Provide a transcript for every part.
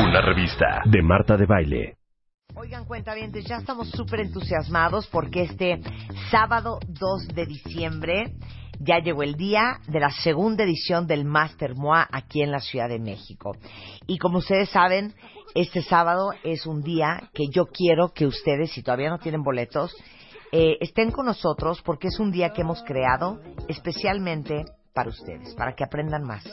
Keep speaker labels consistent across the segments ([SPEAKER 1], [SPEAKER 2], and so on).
[SPEAKER 1] Una revista de Marta de Baile.
[SPEAKER 2] Oigan, cuentavientes, ya estamos súper entusiasmados porque este sábado 2 de diciembre ya llegó el día de la segunda edición del Master MOA aquí en la Ciudad de México. Y como ustedes saben, este sábado es un día que yo quiero que ustedes, si todavía no tienen boletos, eh, estén con nosotros porque es un día que hemos creado especialmente para ustedes, para que aprendan más,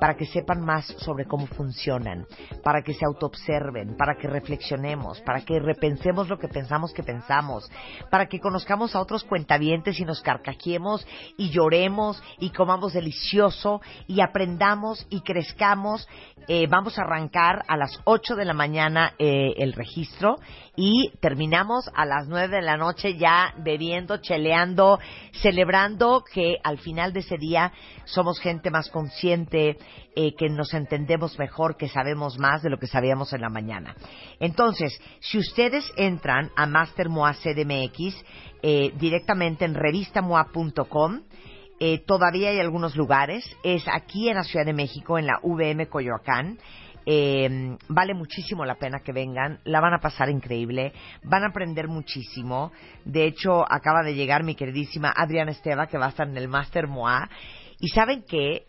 [SPEAKER 2] para que sepan más sobre cómo funcionan, para que se autoobserven, para que reflexionemos, para que repensemos lo que pensamos que pensamos, para que conozcamos a otros cuentavientes y nos carcajeemos y lloremos y comamos delicioso y aprendamos y crezcamos. Eh, vamos a arrancar a las 8 de la mañana eh, el registro y terminamos a las 9 de la noche ya bebiendo, cheleando, celebrando que al final de ese día somos gente más consciente, eh, que nos entendemos mejor, que sabemos más de lo que sabíamos en la mañana. Entonces, si ustedes entran a Master MOA CDMX eh, directamente en revistamoa.com, eh, todavía hay algunos lugares. Es aquí en la Ciudad de México, en la VM Coyoacán. Eh, vale muchísimo la pena que vengan, la van a pasar increíble, van a aprender muchísimo. De hecho, acaba de llegar mi queridísima Adriana Esteva, que va a estar en el Master MOA. Y saben que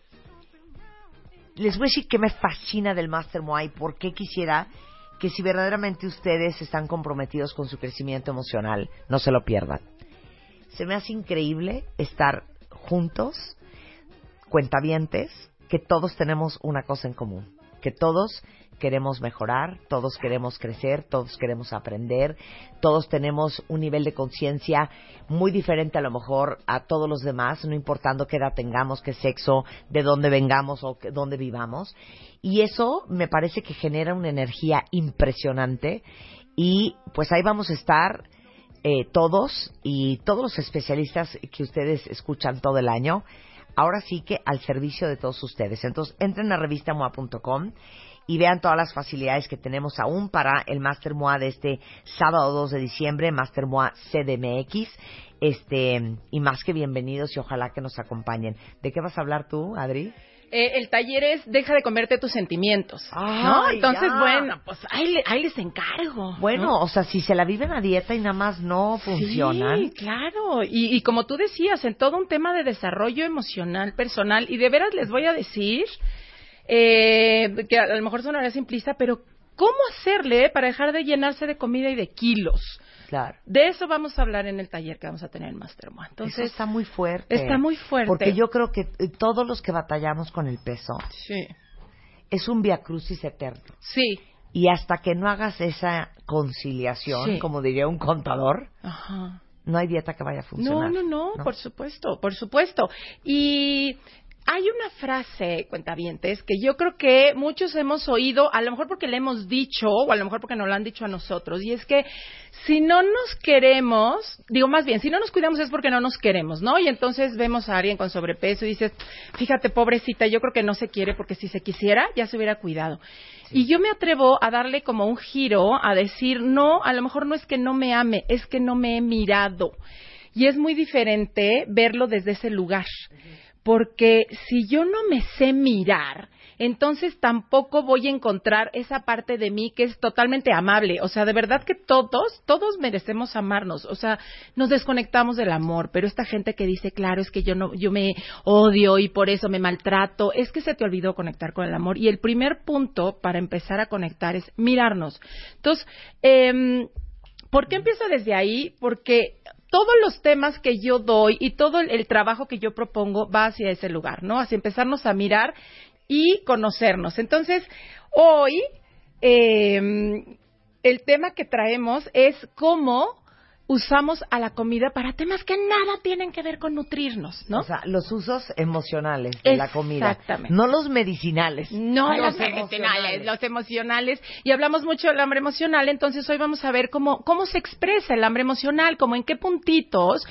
[SPEAKER 2] les voy a decir que me fascina del Master MOA y por qué quisiera que si verdaderamente ustedes están comprometidos con su crecimiento emocional, no se lo pierdan. Se me hace increíble estar juntos, cuentavientes, que todos tenemos una cosa en común que todos queremos mejorar, todos queremos crecer, todos queremos aprender, todos tenemos un nivel de conciencia muy diferente a lo mejor a todos los demás, no importando qué edad tengamos, qué sexo, de dónde vengamos o dónde vivamos. Y eso me parece que genera una energía impresionante y pues ahí vamos a estar eh, todos y todos los especialistas que ustedes escuchan todo el año ahora sí que al servicio de todos ustedes. Entonces, entren a revistamoa.com y vean todas las facilidades que tenemos aún para el Master MOA de este sábado 2 de diciembre, Master MOA CDMX. Este, y más que bienvenidos y ojalá que nos acompañen. ¿De qué vas a hablar tú, Adri?
[SPEAKER 3] Eh, el taller es deja de comerte tus sentimientos, ¿no? Entonces, bueno, pues ahí, ahí, les encargo.
[SPEAKER 2] Bueno, o sea, si se la viven a dieta y nada más no funcionan.
[SPEAKER 3] Sí, claro. Y, y como tú decías, en todo un tema de desarrollo emocional, personal, y de veras les voy a decir eh, que a lo mejor sonará simplista, pero ¿cómo hacerle para dejar de llenarse de comida y de kilos?
[SPEAKER 2] Claro.
[SPEAKER 3] De eso vamos a hablar en el taller que vamos a tener en Mastermind. Entonces,
[SPEAKER 2] eso está muy fuerte.
[SPEAKER 3] Está muy fuerte.
[SPEAKER 2] Porque yo creo que eh, todos los que batallamos con el peso,
[SPEAKER 3] sí.
[SPEAKER 2] es un viacrucis eterno.
[SPEAKER 3] Sí.
[SPEAKER 2] Y hasta que no hagas esa conciliación,
[SPEAKER 3] Sí.
[SPEAKER 2] como diría un contador,
[SPEAKER 3] Ajá.
[SPEAKER 2] no hay dieta que vaya a
[SPEAKER 3] No,
[SPEAKER 2] funcionar.
[SPEAKER 3] no, no, por supuesto, por supuesto. Y hay una frase, cuentavientes, que yo creo que muchos hemos oído, a lo mejor porque le hemos dicho, o a lo mejor porque nos lo han dicho a nosotros, y es que si no nos queremos, digo más bien, si no nos cuidamos es porque no nos queremos, ¿no? Y entonces vemos a alguien con sobrepeso y dices, fíjate, pobrecita, yo creo que no se quiere porque si se quisiera, ya se hubiera cuidado. Y yo me atrevo a darle como un giro, a decir, no, a lo mejor no es que no me ame, es que no me he mirado. Y es muy diferente verlo desde ese lugar. Porque si yo no me sé mirar, entonces tampoco voy a encontrar esa parte de mí que es totalmente amable. O sea, de verdad que todos, todos merecemos amarnos. O sea, nos desconectamos del amor, pero esta gente que dice, claro, es que yo no, yo me odio y por eso me maltrato, es que se te olvidó conectar con el amor. Y el primer punto para empezar a conectar es mirarnos. Entonces, eh, ¿por qué empiezo desde ahí? Porque todos los temas que yo doy y todo el, trabajo que yo propongo va hacia ese lugar, ¿no? Hacia empezarnos a mirar y conocernos. Entonces, hoy eh, el tema que traemos es cómo usamos a la comida para temas que nada tienen que ver con nutrirnos, ¿no?
[SPEAKER 2] O sea, los usos emocionales de la comida.
[SPEAKER 3] Exactamente.
[SPEAKER 2] No los medicinales.
[SPEAKER 3] No
[SPEAKER 2] los
[SPEAKER 3] los medicinales, los emocionales. Y hablamos mucho del hambre emocional, entonces hoy vamos a ver cómo, cómo se expresa el hambre emocional, como en qué puntitos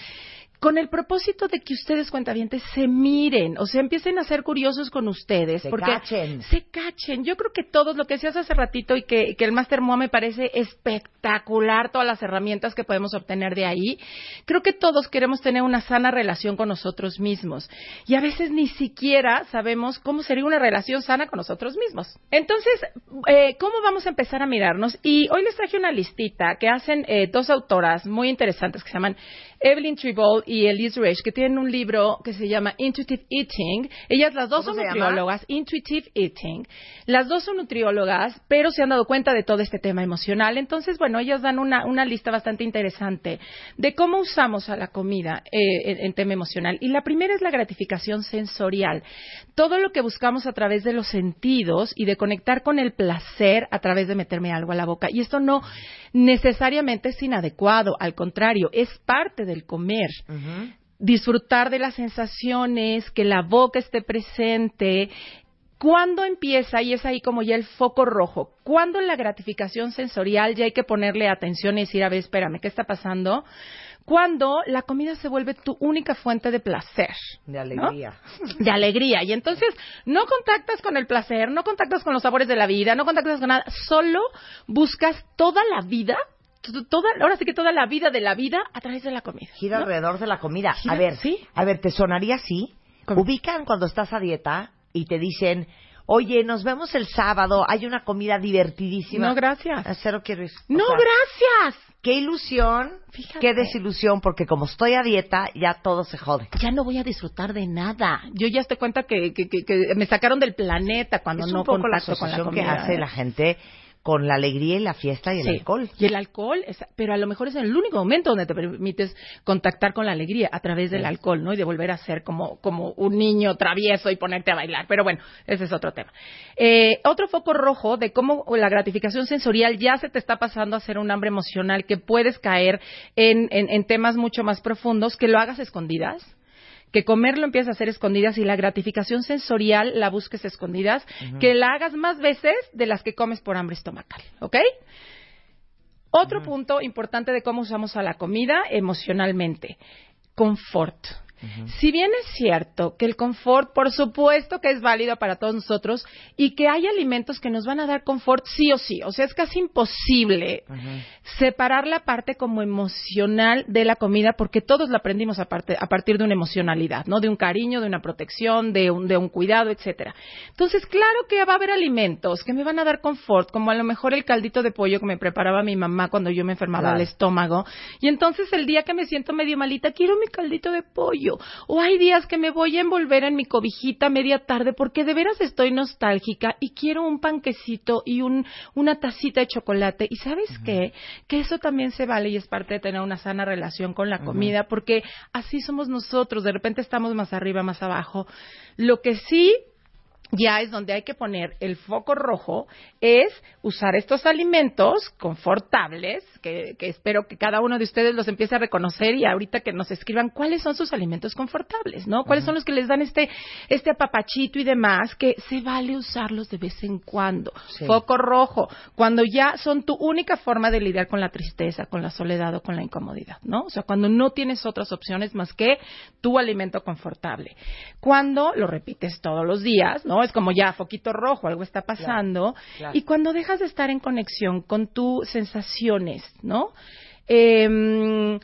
[SPEAKER 3] con el propósito de que ustedes cuentavientes se miren, o sea, empiecen a ser curiosos con ustedes,
[SPEAKER 2] Se
[SPEAKER 3] porque
[SPEAKER 2] cachen.
[SPEAKER 3] se cachen. Yo creo que todos lo que decías hace ratito y que, que el Master Moa me parece espectacular todas las herramientas que podemos obtener de ahí. Creo que todos queremos tener una sana relación con nosotros mismos y a veces ni siquiera sabemos cómo sería una relación sana con nosotros mismos. Entonces, eh, ¿cómo vamos a empezar a mirarnos? Y hoy les traje una listita que hacen eh, dos autoras muy interesantes que se llaman Evelyn Tribol y Elise Reich, que tienen un libro que se llama Intuitive Eating. Ellas las dos
[SPEAKER 2] ¿Cómo
[SPEAKER 3] son
[SPEAKER 2] llama?
[SPEAKER 3] nutriólogas, Intuitive Eating. Las dos son nutriólogas, pero se han dado cuenta de todo este tema emocional. Entonces, bueno, ellas dan una, una lista bastante interesante de cómo usamos a la comida eh, en, en tema emocional. Y la primera es la gratificación sensorial. Todo lo que buscamos a través de los sentidos y de conectar con el placer a través de meterme algo a la boca. Y esto no necesariamente es inadecuado, al contrario, es parte del comer disfrutar de las sensaciones, que la boca esté presente. ¿Cuándo empieza? Y es ahí como ya el foco rojo. ¿Cuándo la gratificación sensorial ya hay que ponerle atención y decir, a ver, espérame, ¿qué está pasando? Cuando la comida se vuelve tu única fuente de placer.
[SPEAKER 2] De
[SPEAKER 3] ¿no?
[SPEAKER 2] alegría.
[SPEAKER 3] de alegría. Y entonces no contactas con el placer, no contactas con los sabores de la vida, no contactas con nada, solo buscas toda la vida, toda, ahora sí que toda la vida de la vida a través de la comida.
[SPEAKER 2] Gira
[SPEAKER 3] ¿no?
[SPEAKER 2] alrededor de la comida.
[SPEAKER 3] Gira-
[SPEAKER 2] a ver,
[SPEAKER 3] sí.
[SPEAKER 2] a ver, ¿te sonaría así?
[SPEAKER 3] ¿Cómo?
[SPEAKER 2] Ubican cuando estás a dieta y te dicen, oye, nos vemos el sábado, hay una comida divertidísima.
[SPEAKER 3] No, gracias.
[SPEAKER 2] A cero quiero ir.
[SPEAKER 3] No,
[SPEAKER 2] sea,
[SPEAKER 3] gracias.
[SPEAKER 2] Qué ilusión,
[SPEAKER 3] Fíjate.
[SPEAKER 2] qué desilusión, porque como estoy a dieta, ya todo se jode.
[SPEAKER 3] Ya no voy a disfrutar de nada. Yo ya estoy cuenta que, que, que- que me sacaron del planeta cuando
[SPEAKER 2] es
[SPEAKER 3] no
[SPEAKER 2] un poco la
[SPEAKER 3] contacto con la
[SPEAKER 2] que hace
[SPEAKER 3] ¿eh?
[SPEAKER 2] la gente con la alegría y la fiesta y el
[SPEAKER 3] Sí.
[SPEAKER 2] alcohol.
[SPEAKER 3] Y el alcohol, es- pero a lo mejor es el único momento donde te permites contactar con la alegría a través del
[SPEAKER 2] Sí.
[SPEAKER 3] alcohol, ¿no? Y de volver a ser como, como un niño travieso y ponerte a bailar. Pero bueno, ese es otro tema. Eh, otro foco rojo de cómo la gratificación sensorial ya se te está pasando a ser un hambre emocional que puedes caer en, en, en temas mucho más profundos, que lo hagas escondidas. Que comer lo empieces a hacer escondidas y la gratificación sensorial la busques escondidas, que la hagas más veces de las que comes por hambre estomacal, ¿ok? Otro punto importante de cómo usamos a la comida emocionalmente, confort. Si bien es cierto que el confort, por supuesto que es válido para todos nosotros y que hay alimentos que nos van a dar confort sí o sí, o sea, es casi imposible separar la parte como emocional de la comida porque todos la aprendimos a, parte- a partir de una emocionalidad, ¿no? De un cariño, de una protección, de un, de un cuidado, etcétera. Entonces, claro que va a haber alimentos que me van a dar confort, como a lo mejor el caldito de pollo que me preparaba mi mamá cuando yo me enfermaba
[SPEAKER 2] Claro.
[SPEAKER 3] del estómago. Y entonces el día que me siento medio malita, quiero mi caldito de pollo. O hay días que me voy a envolver en mi cobijita media tarde porque de veras estoy nostálgica y quiero un panquecito y un, una tacita de chocolate. ¿Y sabes qué? Que eso también se vale y es parte de tener una sana relación con la comida porque así somos nosotros. De repente estamos más arriba, más abajo. Lo que sí ya es donde hay que poner el foco rojo, es usar estos alimentos confortables, que, que espero que cada uno de ustedes los empiece a reconocer y ahorita que nos escriban cuáles son sus alimentos confortables, ¿no? ¿Cuáles son los que les dan este, este apapachito y demás, que se vale usarlos de vez en cuando?
[SPEAKER 2] Sí.
[SPEAKER 3] Foco rojo, cuando ya son tu única forma de lidiar con la tristeza, con la soledad o con la incomodidad, ¿no? O sea, cuando no tienes otras opciones más que tu alimento confortable. Cuando lo repites todos los días, ¿no? Es como ya foquito rojo, algo está pasando.
[SPEAKER 2] claro.
[SPEAKER 3] Y cuando dejas de estar en conexión con tus sensaciones, ¿no? Em,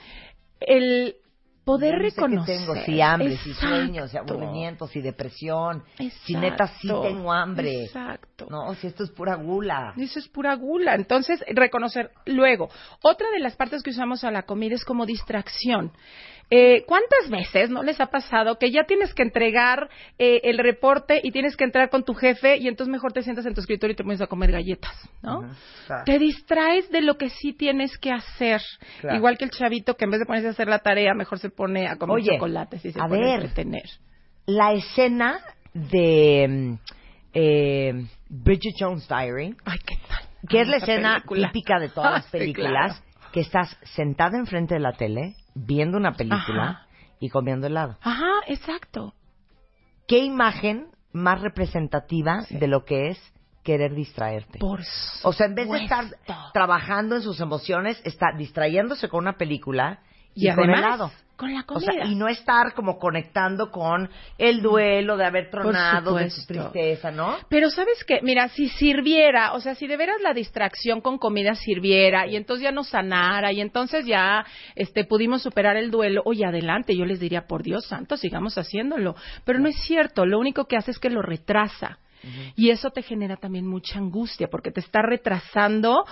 [SPEAKER 3] el poder
[SPEAKER 2] no
[SPEAKER 3] reconocer.
[SPEAKER 2] tengo, si hambre, si sueños, si aburrimiento, si depresión, si neta sí tengo hambre.
[SPEAKER 3] Exacto.
[SPEAKER 2] No, si esto es pura gula.
[SPEAKER 3] Eso es pura gula. Entonces, reconocer. Luego, otra de las partes que usamos a la comida es como distracción. Eh, ¿Cuántas veces no les ha pasado que ya tienes que entregar eh, el reporte y tienes que entrar con tu jefe y entonces mejor te sientas en tu escritorio y te pones a comer galletas, ¿no? Te distraes de lo que sí tienes que hacer.
[SPEAKER 2] Claro.
[SPEAKER 3] Igual que el chavito que en vez de ponerse a hacer la tarea, mejor se pone a comer
[SPEAKER 2] Oye,
[SPEAKER 3] chocolates y se
[SPEAKER 2] a
[SPEAKER 3] pone
[SPEAKER 2] ver.
[SPEAKER 3] a entretener.
[SPEAKER 2] La escena de mm, eh, Bridget Jones' Diary,
[SPEAKER 3] Ay, qué tal.
[SPEAKER 2] que es la escena
[SPEAKER 3] película.
[SPEAKER 2] típica de todas las
[SPEAKER 3] sí,
[SPEAKER 2] películas, que estás sentada enfrente de la tele, viendo una película
[SPEAKER 3] Ajá.
[SPEAKER 2] y comiendo helado.
[SPEAKER 3] Ajá, exacto.
[SPEAKER 2] ¿Qué imagen más representativa
[SPEAKER 3] Sí.
[SPEAKER 2] de lo que es querer distraerte?
[SPEAKER 3] Por
[SPEAKER 2] O sea, en vez de estar
[SPEAKER 3] supuesto.
[SPEAKER 2] trabajando en sus emociones, está distrayéndose con una película y,
[SPEAKER 3] y
[SPEAKER 2] con
[SPEAKER 3] además,
[SPEAKER 2] helado.
[SPEAKER 3] Con la
[SPEAKER 2] O
[SPEAKER 3] comida.
[SPEAKER 2] sea, y no estar como conectando con el duelo de haber tronado, de su tristeza, ¿no?
[SPEAKER 3] Pero sabes qué, mira, si sirviera, o sea, si de veras la distracción con comida sirviera y entonces ya nos sanara y entonces ya este pudimos superar el duelo, oye, adelante, yo les diría, por Dios santo, sigamos haciéndolo. Pero no es cierto, lo único que hace es que lo retrasa. Y eso te genera también mucha angustia porque te está retrasando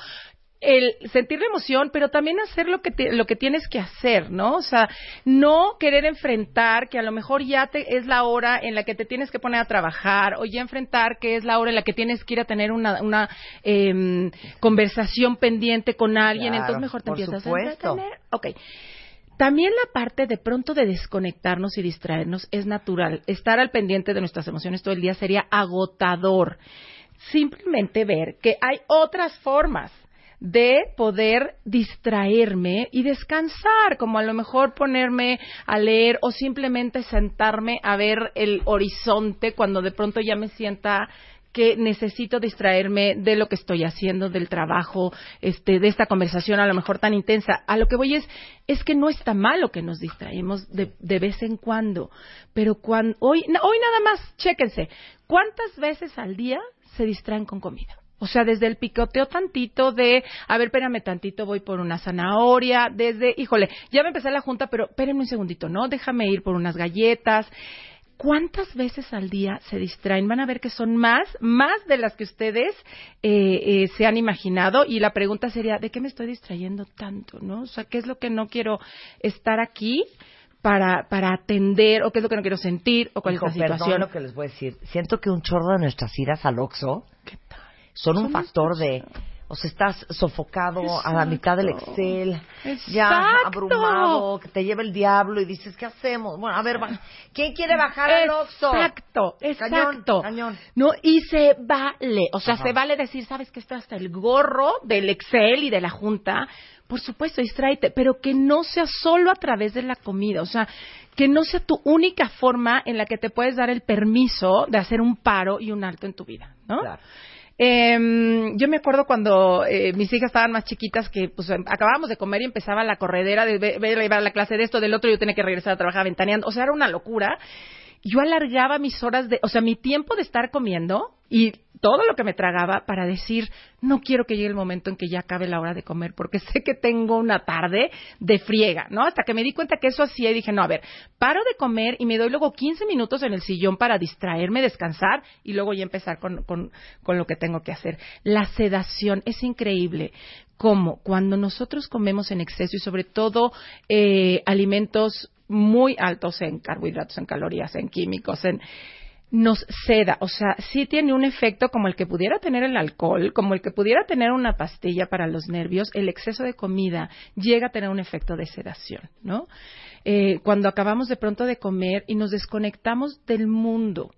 [SPEAKER 3] el sentir la emoción, pero también hacer lo que te- lo que tienes que hacer, ¿no? O sea, no querer enfrentar que a lo mejor ya te, es la hora en la que te tienes que poner a trabajar o ya enfrentar que es la hora en la que tienes que ir a tener una, una em, conversación pendiente con alguien,
[SPEAKER 2] Claro,
[SPEAKER 3] entonces mejor te empiezas
[SPEAKER 2] supuesto.
[SPEAKER 3] a entretener. Ok. También la parte de pronto de desconectarnos y distraernos es natural. Estar al pendiente de nuestras emociones todo el día sería agotador. Simplemente ver que hay otras formas de poder distraerme y descansar, como a lo mejor ponerme a leer o simplemente sentarme a ver el horizonte cuando de pronto ya me sienta que necesito distraerme de lo que estoy haciendo, del trabajo, este, de esta conversación a lo mejor tan intensa. A lo que voy es, es que no está malo que nos distraemos de, de vez en cuando, pero hoy, hoy nada más, chéquense, ¿cuántas veces al día se distraen con comida? O sea, desde el picoteo tantito de, a ver, espérame tantito, voy por una zanahoria, desde, híjole, ya me empecé la junta, pero espérenme un segundito, ¿no? Déjame ir por unas galletas. ¿Cuántas veces al día se distraen? Van a ver que son más, más de las que ustedes eh, eh, se han imaginado. Y la pregunta sería, ¿de qué me estoy distrayendo tanto? ¿No? O sea, ¿qué es lo que no quiero estar aquí para, para atender? ¿O qué es lo que no quiero sentir? ¿O cuál
[SPEAKER 2] Hijo,
[SPEAKER 3] es la situación?
[SPEAKER 2] perdón lo que les voy a decir. Siento que un chorro de nuestras iras al Oxxo
[SPEAKER 3] ¿Qué tal?
[SPEAKER 2] Son un factor de... O sea, estás sofocado a la mitad del
[SPEAKER 3] Exacto.
[SPEAKER 2] Excel, ya abrumado, que te lleva el diablo y dices, ¿qué hacemos? Bueno, a ver, ¿quién quiere bajar al Oxxo?
[SPEAKER 3] Exacto,
[SPEAKER 2] Cañón,
[SPEAKER 3] exacto.
[SPEAKER 2] cañón.
[SPEAKER 3] No, y se vale, o sea,
[SPEAKER 2] Ajá.
[SPEAKER 3] se vale decir, sabes que estoy hasta el gorro del Excel y de la junta. Por supuesto, distráete, pero que no sea solo a través de la comida, o sea, que no sea tu única forma en la que te puedes dar el permiso de hacer un paro y un alto en tu vida, ¿no?
[SPEAKER 2] Claro.
[SPEAKER 3] Eh, yo me acuerdo cuando eh, mis hijas estaban más chiquitas que pues em- acabábamos de comer y empezaba la corredera de ve- ve- ir a la clase de esto, del otro, yo tenía que regresar a trabajar ventaneando, o sea, era una locura. Yo alargaba mis horas de, o sea, mi tiempo de estar comiendo y todo lo que me tragaba para decir, no quiero que llegue el momento en que ya acabe la hora de comer, porque sé que tengo una tarde de friega, ¿no? Hasta que me di cuenta que eso hacía y dije, no, a ver, paro de comer y me doy luego 15 minutos en el sillón para distraerme, descansar y luego ya empezar con, con, con lo que tengo que hacer. La sedación es increíble. Como cuando nosotros comemos en exceso y sobre todo eh, alimentos muy altos en carbohidratos, en calorías, en químicos, en nos seda, o sea, sí tiene un efecto como el que pudiera tener el alcohol, como el que pudiera tener una pastilla para los nervios, el exceso de comida llega a tener un efecto de sedación, ¿no? Eh, cuando acabamos de pronto de comer y nos desconectamos del mundo,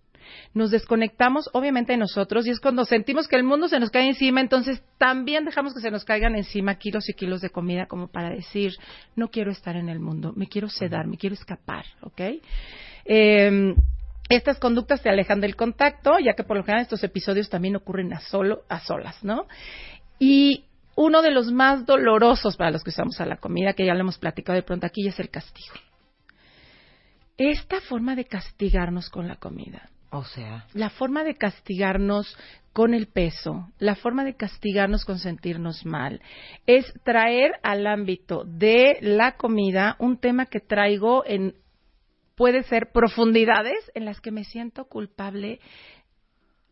[SPEAKER 3] nos desconectamos obviamente de nosotros y es cuando sentimos que el mundo se nos cae encima, entonces también dejamos que se nos caigan encima kilos y kilos de comida como para decir, no quiero estar en el mundo, me quiero sedar, me quiero escapar, ¿ok? Eh, estas conductas te alejan del contacto, ya que por lo general estos episodios también ocurren a solo, a solas, ¿no? Y uno de los más dolorosos para los que usamos a la comida, que ya lo hemos platicado de pronto aquí, es el castigo. Esta forma de castigarnos con la comida,
[SPEAKER 2] O sea,
[SPEAKER 3] la forma de castigarnos con el peso, la forma de castigarnos con sentirnos mal, es traer al ámbito de la comida un tema que traigo en, puede ser profundidades en las que me siento culpable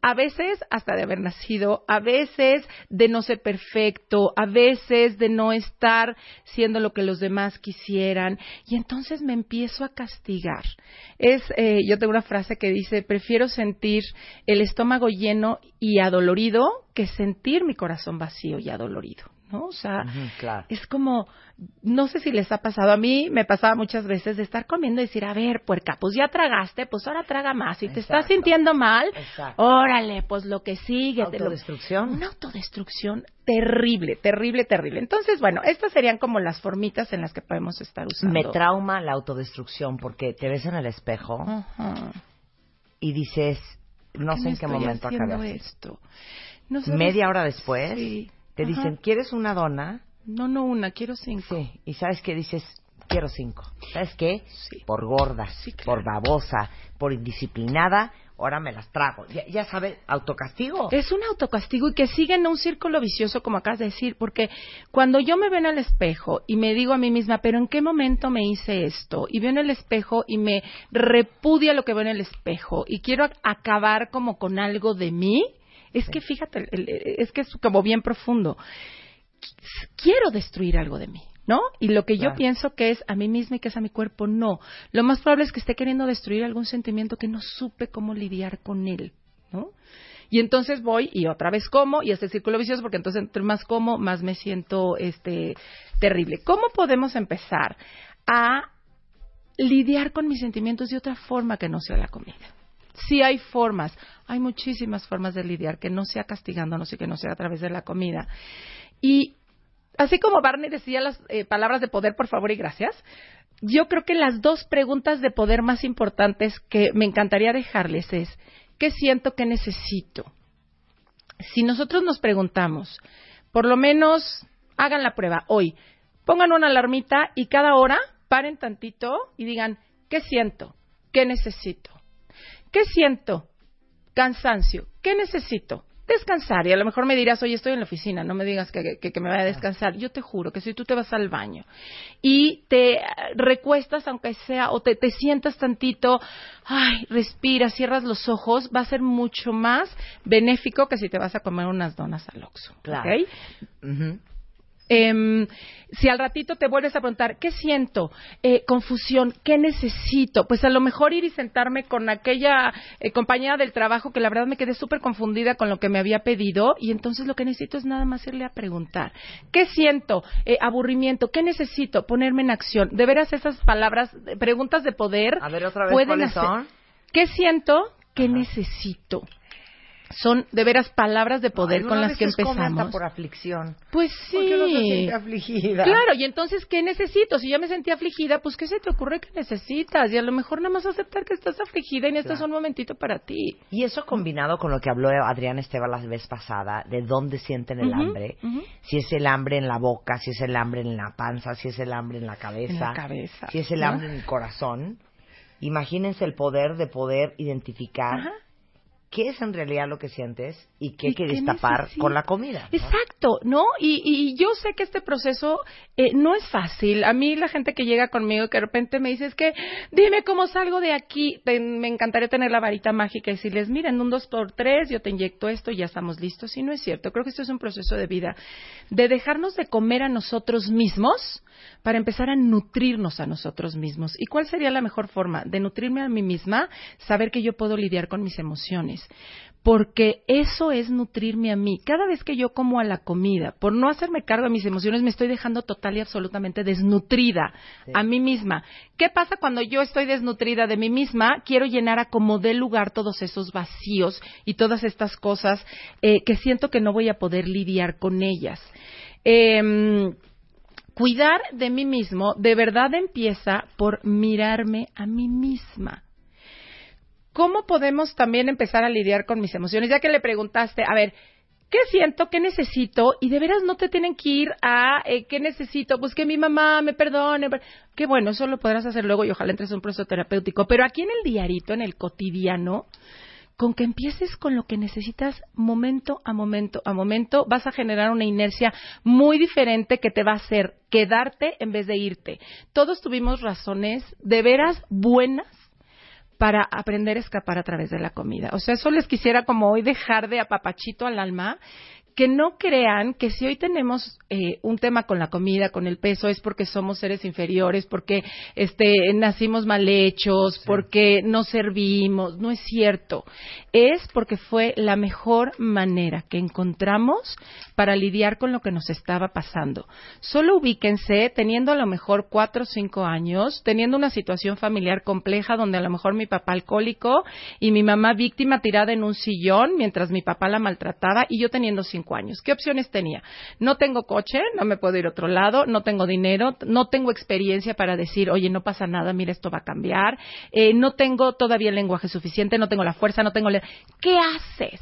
[SPEAKER 3] a veces hasta de haber nacido, a veces de no ser perfecto, a veces de no estar siendo lo que los demás quisieran, y entonces me empiezo a castigar. Es, eh, yo tengo una frase que dice, prefiero sentir el estómago lleno y adolorido que sentir mi corazón vacío y adolorido, ¿no? O sea,
[SPEAKER 2] Ujú, claro.
[SPEAKER 3] es como, no sé si les ha pasado, a mí me pasaba muchas veces de estar comiendo y decir, a ver, puerca, pues ya tragaste, pues ahora traga más. Si te estás sintiendo mal,
[SPEAKER 2] Exacto.
[SPEAKER 3] órale, pues lo que sigue. te lo-
[SPEAKER 2] Autodestrucción.
[SPEAKER 3] Una autodestrucción terrible, terrible, terrible. Entonces, bueno, estas serían como las formitas en las que podemos estar usando.
[SPEAKER 2] Me trauma la autodestrucción porque te ves en el espejo
[SPEAKER 3] Ajá.
[SPEAKER 2] y dices, no
[SPEAKER 3] ¿Qué
[SPEAKER 2] sé en qué momento acabé.
[SPEAKER 3] esto? No sabes-
[SPEAKER 2] Media hora después
[SPEAKER 3] Sí.
[SPEAKER 2] Te
[SPEAKER 3] Ajá.
[SPEAKER 2] dicen, ¿quieres una dona?
[SPEAKER 3] No, no una, quiero cinco.
[SPEAKER 2] Sí. Y sabes qué dices, quiero cinco. ¿Sabes qué?
[SPEAKER 3] Sí.
[SPEAKER 2] Por gorda,
[SPEAKER 3] Sí, claro.
[SPEAKER 2] por babosa, por indisciplinada, ahora me las trago. Ya, ya sabes, autocastigo.
[SPEAKER 3] Es un autocastigo y que sigue en un círculo vicioso, como acabas de decir, porque cuando yo me veo en el espejo y me digo a mí misma, pero ¿en qué momento me hice esto? Y veo en el espejo y me repudia lo que veo en el espejo y quiero ac- acabar como con algo de mí, es que fíjate, es que es como bien profundo. Quiero destruir algo de mí. ¿No? Y lo que yo pienso que es a mí misma y que es a mi cuerpo, no. Lo más probable es que esté queriendo destruir algún sentimiento que no supe cómo lidiar con él, ¿no? Y entonces voy y otra vez como y este círculo vicioso porque entonces entre más como más me siento este terrible. ¿Cómo podemos empezar a lidiar con mis sentimientos de otra forma que no sea la comida? Sí hay formas, hay muchísimas formas de lidiar que no sea castigándonos y que no sea a través de la comida. Y así como Barney decía las eh, palabras de poder, por favor y gracias, yo creo que las dos preguntas de poder más importantes que me encantaría dejarles es, ¿qué siento que necesito? Si nosotros nos preguntamos, por lo menos hagan la prueba hoy, pongan una alarmita y cada hora paren tantito y digan, ¿qué siento? ¿Qué necesito? ¿Qué siento? Cansancio. ¿Qué necesito? Descansar. Y a lo mejor me dirás, oye, estoy en la oficina, no me digas que, que- que me vaya a descansar. Yo te juro que si tú te vas al baño y te eh, recuestas, aunque sea, o te, te sientas tantito, ay, respiras, cierras los ojos, va a ser mucho más benéfico que si te vas a comer unas donas al Oxxo.
[SPEAKER 2] Claro.
[SPEAKER 3] ¿ok?
[SPEAKER 2] Ujú.
[SPEAKER 3] Em, si al ratito te vuelves a preguntar, ¿qué siento? Eh, confusión, ¿qué necesito? Pues a lo mejor ir y sentarme con aquella eh, compañera del trabajo que la verdad me quedé súper confundida con lo que me había pedido y entonces lo que necesito es nada más irle a preguntar, ¿qué siento? Eh, aburrimiento, ¿qué necesito? Ponerme en acción. De veras esas palabras, eh, preguntas de poder,
[SPEAKER 2] A ver, otra vez,
[SPEAKER 3] pueden
[SPEAKER 2] ¿cuáles
[SPEAKER 3] hacer-? ¿Qué siento? ¿Qué
[SPEAKER 2] Ajá.
[SPEAKER 3] necesito? Son de veras palabras de poder con las que empezamos.
[SPEAKER 2] por aflicción.
[SPEAKER 3] Pues sí.
[SPEAKER 2] ¿Por qué no se siente afligida?
[SPEAKER 3] Claro, y entonces, ¿qué necesito? Si ya me sentí afligida, pues, ¿qué se te ocurre que necesitas? Y a lo mejor nada más aceptar que estás afligida y necesitas
[SPEAKER 2] Claro.
[SPEAKER 3] un momentito para ti.
[SPEAKER 2] Y eso combinado con lo que habló Adrián Esteban la vez pasada, de dónde sienten el hambre, si es el hambre en la boca, si es el hambre en la panza, si es el hambre en la cabeza,
[SPEAKER 3] En la cabeza,
[SPEAKER 2] si es el
[SPEAKER 3] ¿no?
[SPEAKER 2] hambre en el corazón, imagínense el poder de poder identificar
[SPEAKER 3] Ajá.
[SPEAKER 2] Qué es en realidad lo que sientes y qué
[SPEAKER 3] ¿Y
[SPEAKER 2] quieres tapar
[SPEAKER 3] necesitas?
[SPEAKER 2] con la comida. ¿no?
[SPEAKER 3] Exacto, ¿no? Y, y yo sé que este proceso eh, no es fácil. A mí la gente que llega conmigo que de repente me dice, es que dime cómo salgo de aquí. Te- me encantaría tener la varita mágica y decirles, mira, en un dos por tres yo te inyecto esto y ya estamos listos. Y no es cierto. Creo que esto es un proceso de vida. De dejarnos de comer a nosotros mismos para empezar a nutrirnos a nosotros mismos. ¿Y cuál sería la mejor forma? De nutrirme a mí misma, saber que yo puedo lidiar con mis emociones. Porque eso es nutrirme a mí. Cada vez que yo como a la comida, por no hacerme cargo de mis emociones, me estoy dejando total y absolutamente desnutrida
[SPEAKER 2] Sí.
[SPEAKER 3] a mí misma. ¿Qué pasa cuando yo estoy desnutrida de mí misma? Quiero llenar a como dé lugar todos esos vacíos y todas estas cosas eh, que siento que no voy a poder lidiar con ellas. Em, cuidar de mí mismo de verdad empieza por mirarme a mí misma. ¿Cómo podemos también empezar a lidiar con mis emociones? Ya que le preguntaste, a ver, ¿qué siento? ¿Qué necesito? Y de veras no te tienen que ir a eh, ¿qué necesito? Pues que mi mamá me perdone. Qué bueno, eso lo podrás hacer luego y ojalá entres a un proceso terapéutico. Pero aquí en el diarito, en el cotidiano, con que empieces con lo que necesitas momento a momento a momento, vas a generar una inercia muy diferente que te va a hacer quedarte en vez de irte. Todos tuvimos razones de veras buenas para aprender a escapar a través de la comida. O sea, eso les quisiera como hoy dejar de apapachito al alma, que no crean que si hoy tenemos eh, un tema con la comida, con el peso, es porque somos seres inferiores, porque este, nacimos mal hechos, porque no servimos. No es cierto. Es porque fue la mejor manera que encontramos para lidiar con lo que nos estaba pasando. Solo ubíquense teniendo a lo mejor cuatro o cinco años, teniendo una situación familiar compleja donde a lo mejor mi papá alcohólico y mi mamá víctima tirada en un sillón mientras mi papá la maltrataba y yo teniendo cinco años. ¿Qué opciones tenía? No tengo coche, no me puedo ir a otro lado, no tengo dinero, no tengo experiencia para decir, oye, no pasa nada, mira, esto va a cambiar, eh, no tengo todavía el lenguaje suficiente, no tengo la fuerza, no tengo... ¿Qué haces?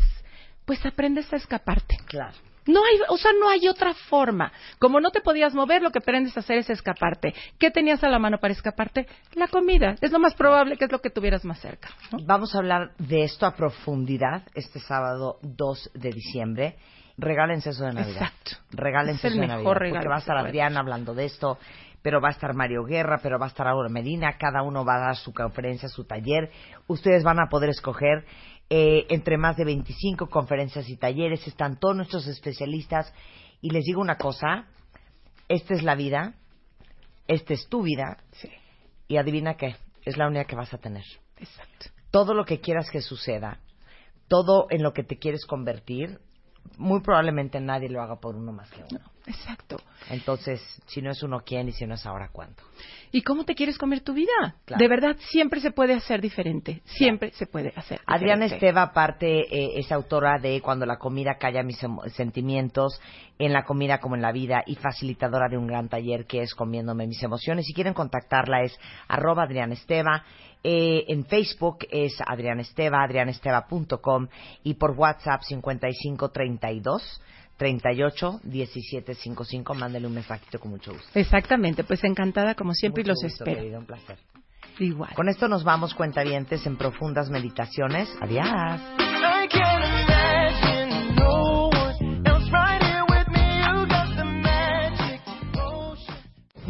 [SPEAKER 3] Pues aprendes a escaparte.
[SPEAKER 2] Claro.
[SPEAKER 3] No hay, o sea, no hay otra forma. Como no te podías mover, lo que aprendes a hacer es escaparte. ¿Qué tenías a la mano para escaparte? La comida. Es lo más probable que es lo que tuvieras más cerca.
[SPEAKER 2] Vamos a hablar de esto a profundidad este sábado 2 de diciembre. Regálense eso de Navidad.
[SPEAKER 3] Exacto.
[SPEAKER 2] Regálense
[SPEAKER 3] Es el
[SPEAKER 2] eso de
[SPEAKER 3] mejor
[SPEAKER 2] Navidad.
[SPEAKER 3] regalo
[SPEAKER 2] Porque va a estar Adriana hablando de esto, pero va a estar Mario Guerra, pero va a estar Aura Medina. Cada uno va a dar su conferencia, su taller. Ustedes van a poder escoger eh, entre más de 25 conferencias y talleres. Están todos nuestros especialistas. Y les digo una cosa, esta es la vida, esta es tu vida,
[SPEAKER 3] Sí,
[SPEAKER 2] y adivina qué, es la única que vas a tener.
[SPEAKER 3] exacto.
[SPEAKER 2] Todo lo que quieras que suceda, todo en lo que te quieres convertir, muy probablemente nadie lo haga por uno más que uno.
[SPEAKER 3] Exacto.
[SPEAKER 2] Entonces, si no es uno, ¿quién? Y si no es ahora, ¿cuándo?
[SPEAKER 3] ¿Y cómo te quieres comer tu vida?
[SPEAKER 2] Claro.
[SPEAKER 3] De verdad, siempre se puede hacer diferente. Siempre se puede hacer
[SPEAKER 2] Adriana. Esteva, aparte, eh, es autora de Cuando la comida calla mis sentimientos, en la comida como en la vida, y facilitadora de un gran taller que es Comiéndome mis emociones. Si quieren contactarla es arroba Adriana Esteva. Eh, en Facebook es Adriana Esteva, adrianesteva.com y por WhatsApp 5532 38 17 55. Mándele un mensajito con mucho gusto.
[SPEAKER 3] Exactamente, pues encantada como siempre
[SPEAKER 2] Mucho
[SPEAKER 3] y los
[SPEAKER 2] gusto,
[SPEAKER 3] espero.
[SPEAKER 2] querida, un placer.
[SPEAKER 3] Igual.
[SPEAKER 2] Con esto nos vamos, cuentavientes, en profundas meditaciones. Adiós.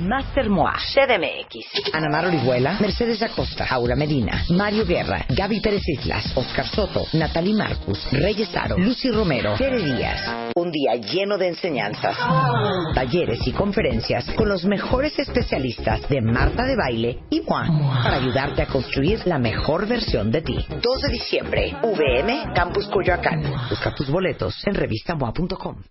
[SPEAKER 2] Master Moa, CDMX, Ana Mar Orihuela, Mercedes Acosta, Aura Medina, Mario Guerra, Gaby Pérez Islas, Oscar Soto, Natalie Marcus, Reyes Aro, Lucy Romero, Tere Díaz. Un día lleno de enseñanzas, talleres y conferencias con los mejores especialistas de Marta de Baile y Moa para ayudarte a construir la mejor versión de ti. 2 de diciembre, VM, Campus Coyoacán. Busca tus boletos en revistamoa.com.